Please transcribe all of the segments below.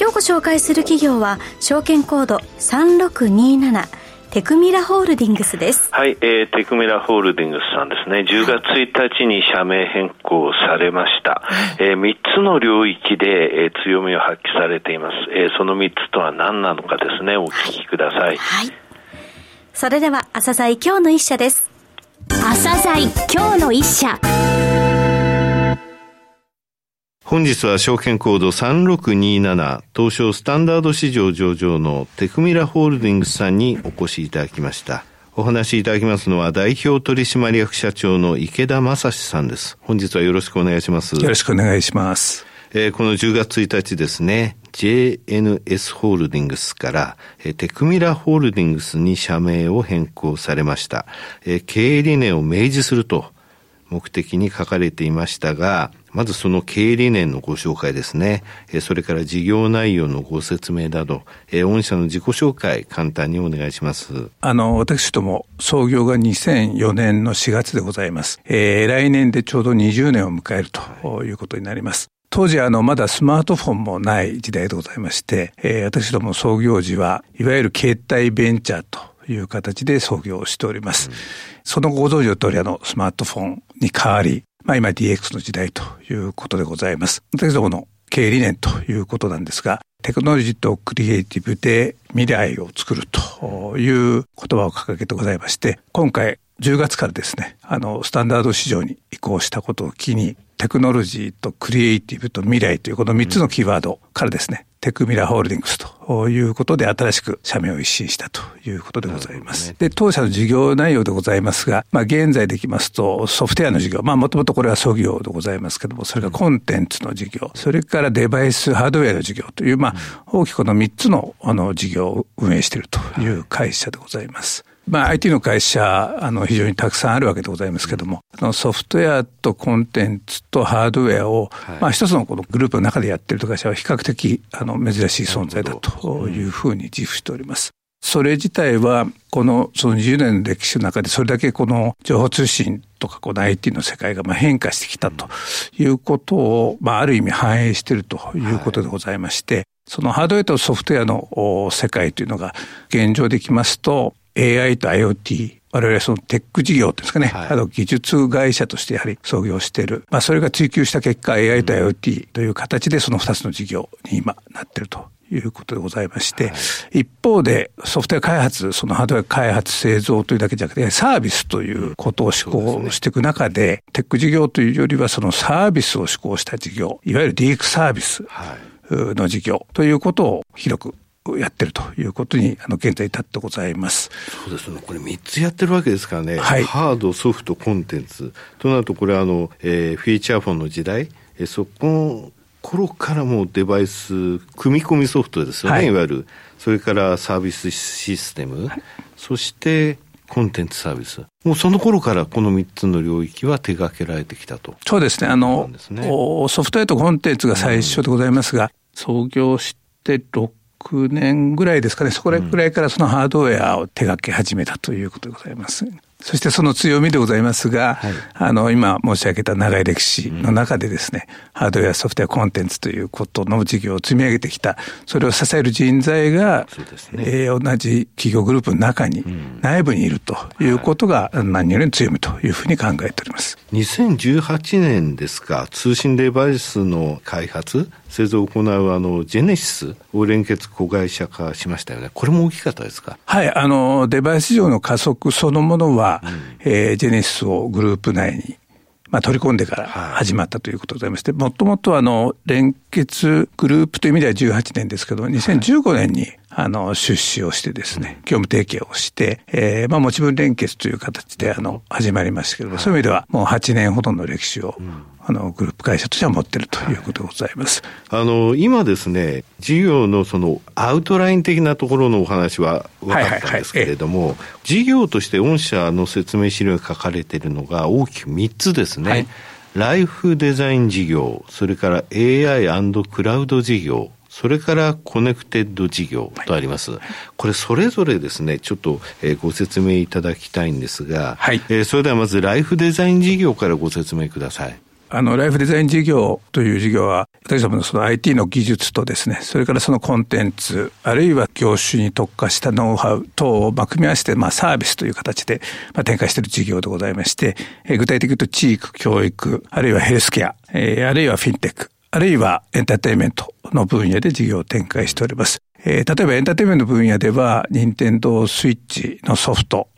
今日ご紹介する企業は証券コード3627テクミラホールディングスです。はい、えー、テクミラホールディングスさんですね、10月1日に社名変更されました。はい、えー、3つの領域で、えー、強みを発揮されています。えー、その3つとは何なのかですね、お聞きください。はい。はい、それでは、朝鮮今日の一社です。朝鮮今日の一社。本日は証券コード3627東証スタンダード市場上場のテクミラホールディングスさんにお越しいただきました。お話しいただきますのは代表取締役社長の池田正史さんです。本日はよろしくお願いします。よろしくお願いします。えー、この10月1日ですね、JNS ホールディングスから、えー、テクミラホールディングスに社名を変更されました。えー、経営理念を明示すると目的に書かれていましたが、まずその経営理念のご紹介ですね。それから事業内容のご説明など、御社の自己紹介、簡単にお願いします。あの、私ども創業が2004年の4月でございます。えー、来年でちょうど20年を迎えるということになります。当時あのまだスマートフォンもない時代でございまして、えー、私ども創業時はいわゆる携帯ベンチャーという形で創業しております。うん、その後ご存知の通りあのスマートフォンに変わり、まあ今 DX の時代ということでございます。私どもの経営理念ということなんですが、テクノロジーとクリエイティブで未来を作るという言葉を掲げてございまして、今回10月からですね、あの、スタンダード市場に移行したことを機に、テクノロジーとクリエイティブと未来というこの3つのキーワードからですね、テクミラホールディングスということで新しく社名を一新したということでございます。ね、で、当社の事業内容でございますが、まあ現在できますとソフトウェアの事業、まあもともとこれは創業でございますけども、それがコンテンツの事業、それからデバイスハードウェアの事業という、まあ大きくこの3つのあの事業を運営しているという会社でございます。まあ IT の会社、あの非常にたくさんあるわけでございますけども、あのソフトウェアとコンテンツとハードウェアを、まあ一つのこのグループの中でやっている会社は比較的あの珍しい存在だというふうに自負しております。それ自体は、この、その20年の歴史の中で、それだけこの情報通信とか、この IT の世界がまあ変化してきたということを、まあ、ある意味反映しているということでございまして、そのハードウェアとソフトウェアの世界というのが現状できますと、AI と IoT、我々そのテック事業ですかね、はい、あの技術会社としてやはり創業している。まあそれが追求した結果 AI と IoT という形でその二つの事業に今なっているということでございまして、はい、一方でソフトウェア開発、そのハードウェア開発製造というだけじゃなくて、サービスということを施行していく中で、でね、テック事業というよりはそのサービスを施行した事業、いわゆる DX サービスの事業ということを広くやってるということに、あの、現在至ってございます。そうですね。これ3つやってるわけですからね。はい。ハード、ソフト、コンテンツ。となると、これあの、えー、フィーチャーフォンの時代、えー、そこの頃からもデバイス、組み込みソフトですよね、はい、いわゆる。それからサービスシステム。はい、そして、コンテンツサービス。もうその頃からこの3つの領域は手掛けられてきたと。そうですね。あの、ね、ソフトウェアとコンテンツが最初でございますが、うん、創業して6 6年ぐらいですかね、そこらぐらいからそのハードウェアを手掛け始めたということでございます。そしてその強みでございますが、はい、あの、今申し上げた長い歴史の中でですね、うん、ハードウェア、ソフトウェア、コンテンツということの事業を積み上げてきた、それを支える人材が、ね。えー、同じ企業グループの中に、うん、内部にいるということが何よりの強みというふうに考えております。2018年ですか、通信デバイスの開発、製造を行うあのジェネシスを連結子会社化しましたよね。これも大きかったですか？はい、あの、デバイス市場の加速そのものは、うん、えー、ジェネシスをグループ内にまあ、取り込んでから始まったということでございまして、もともとあの、連結グループという意味では18年ですけど、2015年にあの、出資をしてですね、業務提携をして、えー、まあ、持ち分連結という形で、あの、始まりましたけれども、そういう意味では、もう8年ほどの歴史を、あの、グループ会社としては持っているということでございます。あの、今ですね、事業のそのアウトライン的なところのお話は分かったんですけれども、事業として御社の説明資料に書かれているのが大きく3つですね。はい。ライフデザイン事業、それから AI& クラウド事業、それからコネクテッド事業とあります。はい、これそれぞれですね、ちょっと、えー、ご説明いただきたいんですが、はい、えー、それではまずライフデザイン事業からご説明ください。あの、ライフデザイン事業という事業は、私どものその IT の技術とですね、それからそのコンテンツ、あるいは業種に特化したノウハウ等をまあ組み合わせて、まあサービスという形でまあ展開している事業でございまして、えー、具体的に言うと地域教育、あるいはヘルスケア、えー、あるいはフィンテック、あるいはエンターテインメントの分野で事業を展開しております。えー、例えばエンターテインメントの分野では、任天堂スイッチのソフト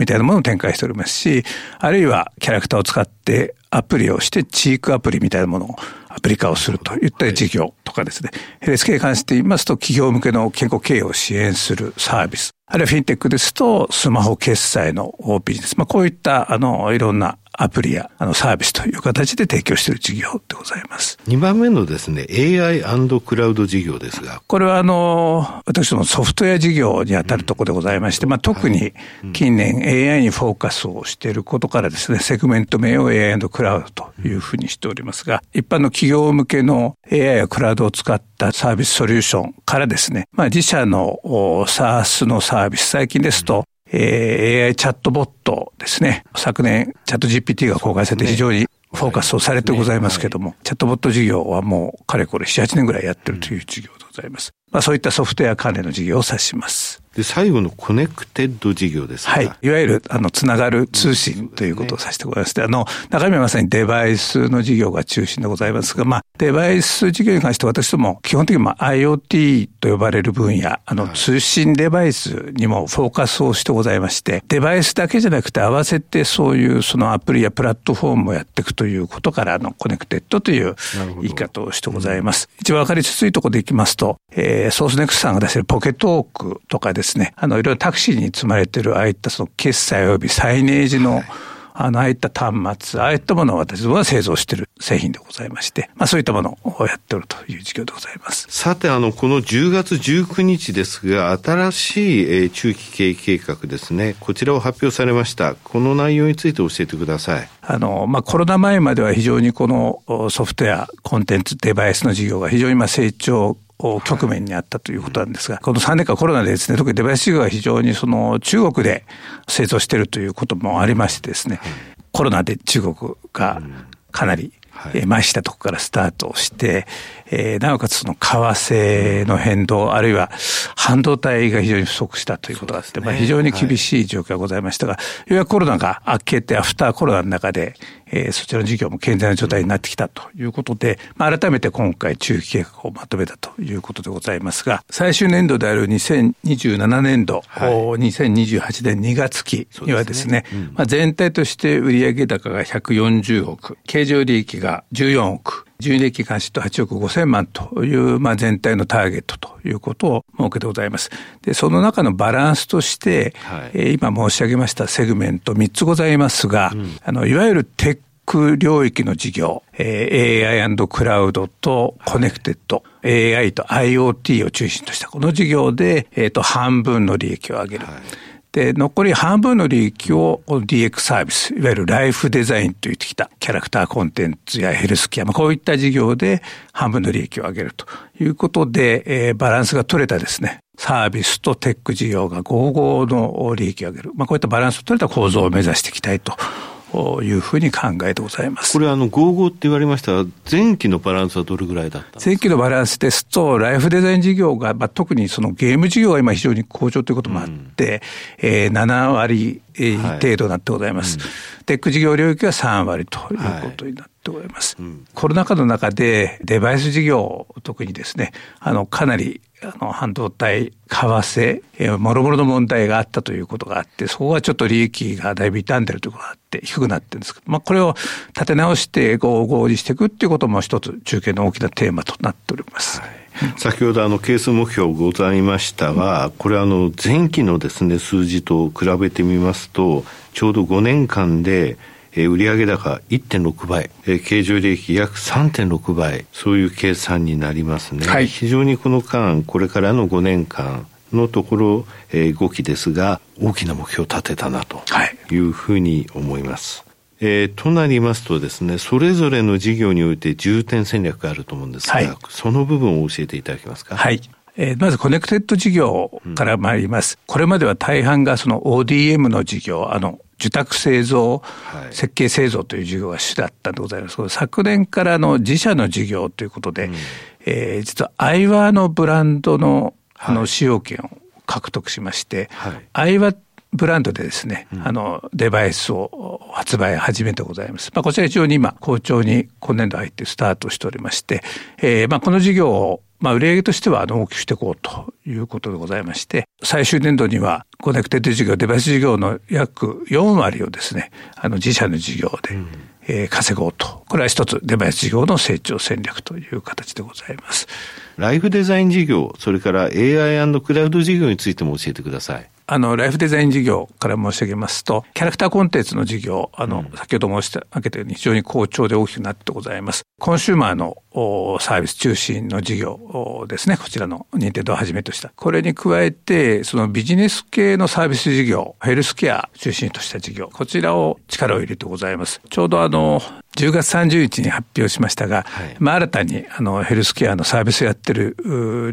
みたいなものを展開しておりますし、あるいはキャラクターを使ってアプリをして、チークアプリみたいなものをアプリ化をするといった事業とかですね。ヘルスケに関して言いますと、企業向けの健康経営を支援するサービス。あるいはフィンテックですと、スマホ決済のビジネス。まあ、こういった、あの、いろんなアプリやあのサービスという形で提供している事業でございます。2番目のですね、AI& クラウド事業ですが。これはあの、私どもソフトウェア事業にあたるところでございまして、まあ特に近年 AI にフォーカスをしていることからですね、セグメント名を AI& クラウドというふうにしておりますが、一般の企業向けの AI やクラウドを使ったサービスソリューションからですね、まあ自社の SaaS のサービス、最近ですとえー、AI チャットボットですね。昨年、 ChatGPT が公開されて非常にフォーカスをされてございますけども、チャットボット事業はもうかれこれ7、8年ぐらいやってるという事業でございます。まあそういったソフトウェア関連の事業を指します。で、最後のコネクテッド事業ですはい。いわゆる、あの、つながる通信ということをさせてございまして、あの、中身はまさにデバイスの事業が中心でございますが、まあ、デバイス事業に関して私ども、基本的にまあ IoT と呼ばれる分野、あの、通信デバイスにもフォーカスをしてございまして、デバイスだけじゃなくて合わせてそういうそのアプリやプラットフォームをやっていくということから、あの、コネクテッドという言い方をしてございます。一番わかりやすいところでいきますと、えー、ソースネクストさんが出しているポケットオークとかですね、あの、いろいろタクシーに積まれてるああいったその決済及びサイネージの、はいあの、ああいった端末、ああいったものを私は製造している製品でございまして、まあそういったものをやっておるという事業でございます。さて、あの、この10月19日ですが、新しい、えー、中期経営計画ですね、こちらを発表されました。この内容について教えてください。あの、まあコロナ前までは非常にこのソフトウェア、コンテンツ、デバイスの事業が非常にまあ成長局面にあったということなんですが、この3年間コロナでですね、特にデバイス事業が非常にその中国で製造しているということもありましてですね、コロナで中国がかなり、えましたとこからスタートして、えー、なおかつその為替の変動、あるいは半導体が非常に不足したということがあって、ね、まあ非常に厳しい状況がございましたが、はい、ようやくコロナが明けて、アフターコロナの中で、えー、そちらの事業も健全な状態になってきたということで、まあ、改めて今回中期計画をまとめたということでございますが、最終年度である2027年度、はい、2028年2月期にはですね、すねうん、まあ、全体として売上高が140億、経常利益が14億、純利益関心と8億5千万という、まあ、全体のターゲットということを設けてございます。で、その中のバランスとして、はい、えー、今申し上げましたセグメント3つございますが、うん、あの、いわゆるテック領域の事業、えー、AI& クラウドとコネクテッド、はい、AI と IoT を中心としたこの事業で、えっ、ー、と、半分の利益を上げる。はいで、残り半分の利益を DX サービス、いわゆるライフデザインと言ってきたキャラクターコンテンツやヘルスケア、まあ、こういった事業で半分の利益を上げるということで、えー、バランスが取れたですね、サービスとテック事業が合合の利益を上げる。まあ、こういったバランスを取れた構造を目指していきたいというふうに考えてございます。これ、あの、55って言われましたが、前期のバランスはどれぐらいだった前期のバランスですと、ライフデザイン事業が、まあ、特にそのゲーム事業が今非常に好調ということもあって、うん、えー、7割程度になってございます。はいうん、テック事業領域は3割ということになってございます。はいうん、コロナ禍の中でデバイス事業、特にですね、あの、かなりあの、半導体、為替、えー、もろもろの問題があったということがあって、そこはちょっと利益がだいぶ傷んでるとことがあって、低くなってるんですけど、まあ、これを立て直して合合にしていくっていうことも一つ中継の大きなテーマとなっております。はい先ほどあの係数目標ございましたが、これあの前期のですね数字と比べてみますと、ちょうど5年間でえー、売上高1.6倍、えー、経常利益約3.6倍、そういう計算になりますね。はい、非常にこの間、これからの5年間、のところ、えー、動きですが、大きな目標を立てたなというふうに思います。はいえー、となりますとですね、それぞれの事業において重点戦略があると思うんですが、はい、その部分を教えていただけますか？はい。えー、まずコネクテッド事業から参ります。うん、これまでは大半がその ODM の事業、あの、受託製造、はい、設計製造という事業が主だったんでございます。昨年からの自社の事業ということで、うん、えー、実はアイワのブランドのあの使用権を獲得しまして、はい、アイワブランドでですね、うん、あの、デバイスを発売始めてございます。まあ、こちら非常に今、好調に今年度入ってスタートしておりまして、えー、まあ、この事業をまあ、売上としては大きくしていこうということでございまして、最終年度にはコネクテッド事業、デバイス事業の約4割をですね、あの自社の事業で、うん、えー、稼ごうと。これは一つデバイス事業の成長戦略という形でございます。ライフデザイン事業、それから AI& クラウド事業についても教えてください。あの、ライフデザイン事業から申し上げますと、キャラクターコンテンツの事業、あの、うん、先ほど申し上げたように非常に好調で大きくなってございます。コンシューマーのサービス中心の事業ですね。こちらの認定度をはじめとした。これに加えて、そのビジネス系のサービス事業、ヘルスケア中心とした事業、こちらを力を入れてございます。ちょうどあの、10月30日に発表しましたが、はい、まあ新たにあのヘルスケアのサービスをやってる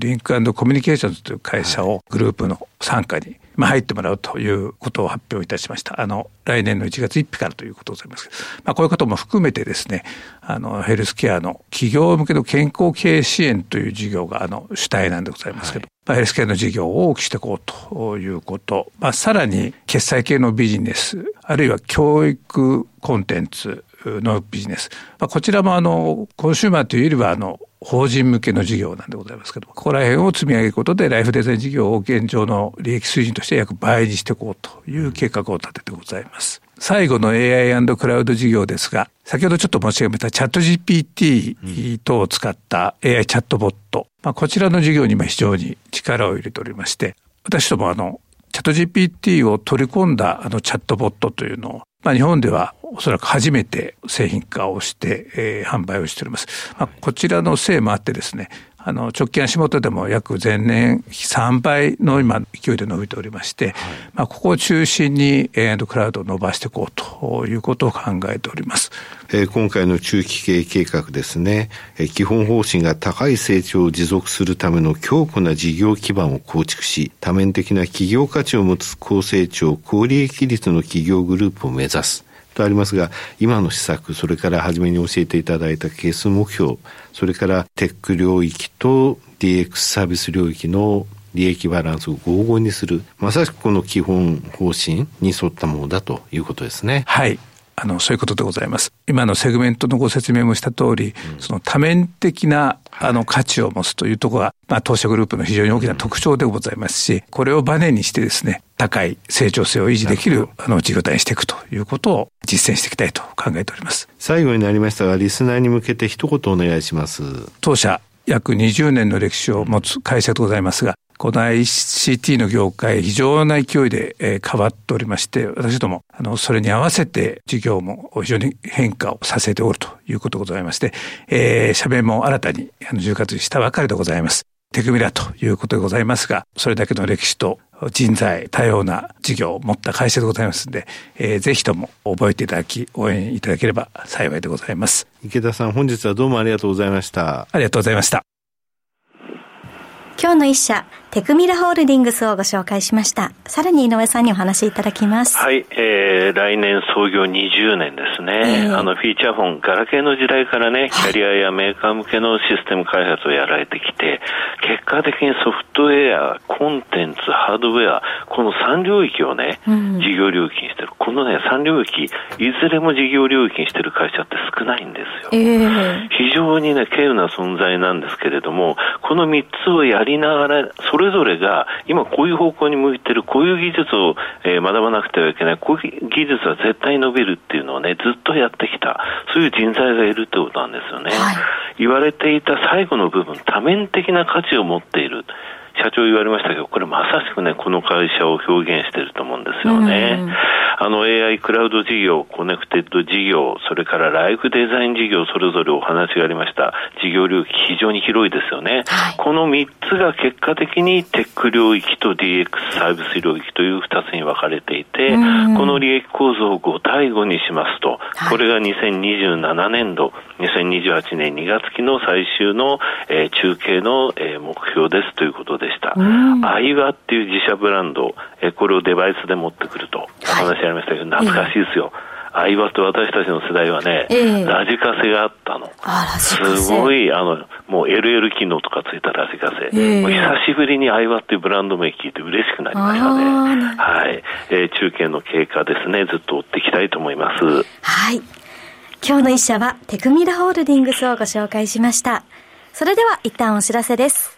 リンクコミュニケーションズという会社をグループの傘下にまあ、入ってもらうということを発表いたしました。あの、来年の1月1日からということでございますまあ、こういうことも含めてですね、あの、ヘルスケアの企業向けの健康経営支援という事業が、あの、主体なんでございますけど、はい、まあ、ヘルスケアの事業を大きくしていこうということ、まあ、さらに、決済系のビジネス、あるいは教育コンテンツのビジネス、まあ、こちらもあの、コンシューマーというよりは、あの、法人向けの事業なんでございますけども、ここら辺を積み上げることで、ライフデザイン事業を現状の利益水準として約倍にしていこうという計画を立ててございます。最後の AI& クラウド事業ですが、先ほどちょっと申し上げたチャット GPT 等を使った AI チャットボット、まあ、こちらの事業にも非常に力を入れておりまして、私どもあの、チャット GPT を取り込んだあのチャットボットというのを、まあ、日本ではおそらく初めて製品化をして、えー、販売をしております。まあ、こちらのせいもあってですね、あの、直近足元でも約前年3倍の今勢いで伸びておりまして、はい、まあ、ここを中心に AI& クラウドを伸ばしていこうということを考えております。えー、今回の中期経営計画ですね、えー、基本方針が高い成長を持続するための強固な事業基盤を構築し、多面的な企業価値を持つ高成長、高利益率の企業グループを目指す。とありますが、今の施策、それから初めに教えていただいた係数目標、それからテック領域と DX サービス領域の利益バランスを合々にする、まさしくこの基本方針に沿ったものだということですね。はい。あの、そういうことでございます。今のセグメントのご説明もした通り、うん、その多面的な、あの、価値を持つというところが、まあ、当社グループの非常に大きな特徴でございますし、これをバネにしてですね、高い成長性を維持できる、あの、事業体にしていくということを実践していきたいと考えております。最後になりましたが、リスナーに向けて一言お願いします。当社、約20年の歴史を持つ会社でございますが、この ICT の業界、非常な勢いで、え変わっておりまして、私ども、あの、それに合わせて事業も非常に変化をさせておるということでございまして、えー、社名も新たにあの10月にしたばかりでございます。手組みだということでございますが、それだけの歴史と人材、多様な事業を持った会社でございますので、えー、ぜひとも覚えていただき、応援いただければ幸いでございます。池田さん、本日はどうもありがとうございました。ありがとうございました。今日の一社、テクミラホールディングスをご紹介しました。さらに井上さんにお話しいただきます。はい、えー、来年創業20年ですね。えー、あの、フィーチャーフォン、ガラケーの時代からね、キャリアやメーカー向けのシステム開発をやられてきて、結果的にソフトウェア、コンテンツ、ハードウェア、この3領域をね、事業領域にしてる。このね、3領域、いずれも事業領域にしてる会社って少ないんですよ。えー、非常にね、稀有な存在なんですけれども、この3つをやりながら、それぞれが今こういう方向に向いてる、こういう技術を、えー、学ばなくてはいけない、こういう技術は絶対伸びるっていうのをね、ずっとやってきた、そういう人材がいるってことなんですよね。はい、言われていた最後の部分、多面的な価値を持っている。社長言われましたけど、これまさしくね、この会社を表現していると思うんですよね。あの AI クラウド事業、コネクテッド事業、それからライフデザイン事業、それぞれお話がありました。事業領域非常に広いですよね。はい、この3つが結果的にテック領域と DX サービス領域という2つに分かれていて、この利益構造を5対5にしますと、これが2027年度、2028年2月期の最終の、えー、中継の、えー、目標ですということでした。アイワっていう自社ブランド、えー、これをデバイスで持ってくると、お話ありましたけど、懐かしいですよ。アイワと私たちの世代はね、えー、ラジカセがあったの。すごい、あの、もう LL 機能とかついたラジカセ。えー、もう久しぶりにアイワっていうブランド名聞いて嬉しくなりましたね。はい。えー、中継の経過ですね、ずっと追っていきたいと思います。はい。今日の一社はテクミラホールディングスをご紹介しました。それでは一旦お知らせです。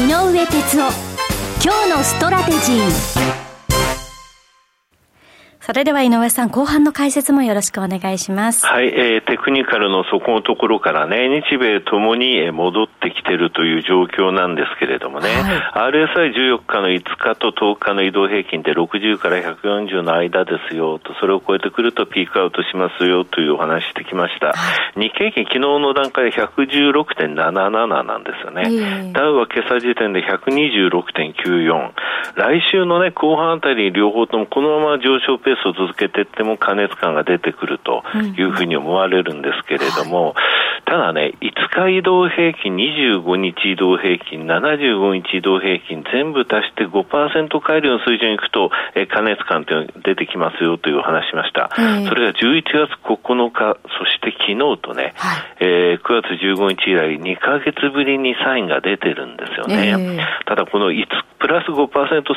井上哲夫。今日のストラテジー。それでは井上さん、後半の解説もよろしくお願いします。はい、えー、テクニカルのそこのところからね、日米ともに戻ってきてるという状況なんですけれどもね、はい、RSI14 日の5日と10日の移動平均で60から140の間ですよと、それを超えてくるとピークアウトしますよというお話してきました。はい、日経平均昨日の段階で116.77なんですよね。えー、ダウは今朝時点で126.94。来週のね、後半あたり両方ともこのまま上昇ペーススを続けていっても過熱感が出てくるというふうに思われるんですけれども、ただね、5日移動平均、25日移動平均、75日移動平均、全部足して5%改良の水準に行くと、え過熱感というのが出てきますよというお話しました。それが11月9日、そして昨日とね、はい、えー、9月15日以来2ヶ月ぶりにサインが出てるんですよね。ただこの5プラス5%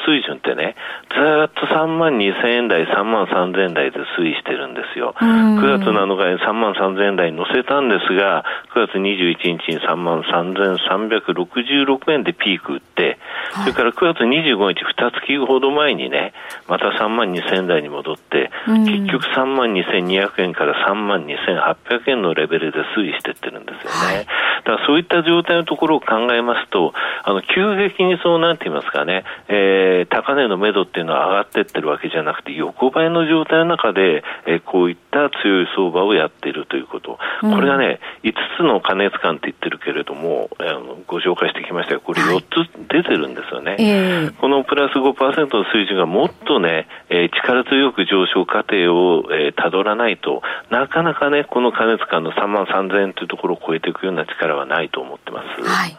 水準ってね、ずっと3万2000円台、3万3000円台で推移してるんですよ。9月7日に3万3000円台に乗せたんですが、9月21日に3万3366円でピーク打って、それから9月25日、2月ほど前にね、また3万2000円台に戻って、結局3万2200円から3万2800円のレベルで推移してってるんですよね。だからそういった状態のところを考えますと、あの、急激にそうなんて言いますかね、えー、高値の目処っていうのは上がってってるわけじゃなくて、横ばいの状態の中で、えー、こういった強い相場をやっているということ。これがね、5つの加熱感って言ってるけれども、あのご紹介してきましたが、これ4つ出てるんですよね。はいえー、このプラス5%の水準がもっとね、えー、力強く上昇過程を、えー、辿らないと、なかなかね、この加熱感の3万3000円というところを超えていくような力はないと思ってます。はい。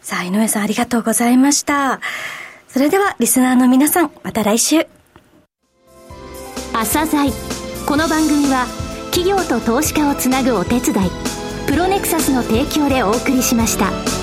さあ、井上さんありがとうございました。それでは、リスナーの皆さん、また来週。朝鮮この番組は、企業と投資家をつなぐお手伝い、プロネクサスの提供でお送りしました。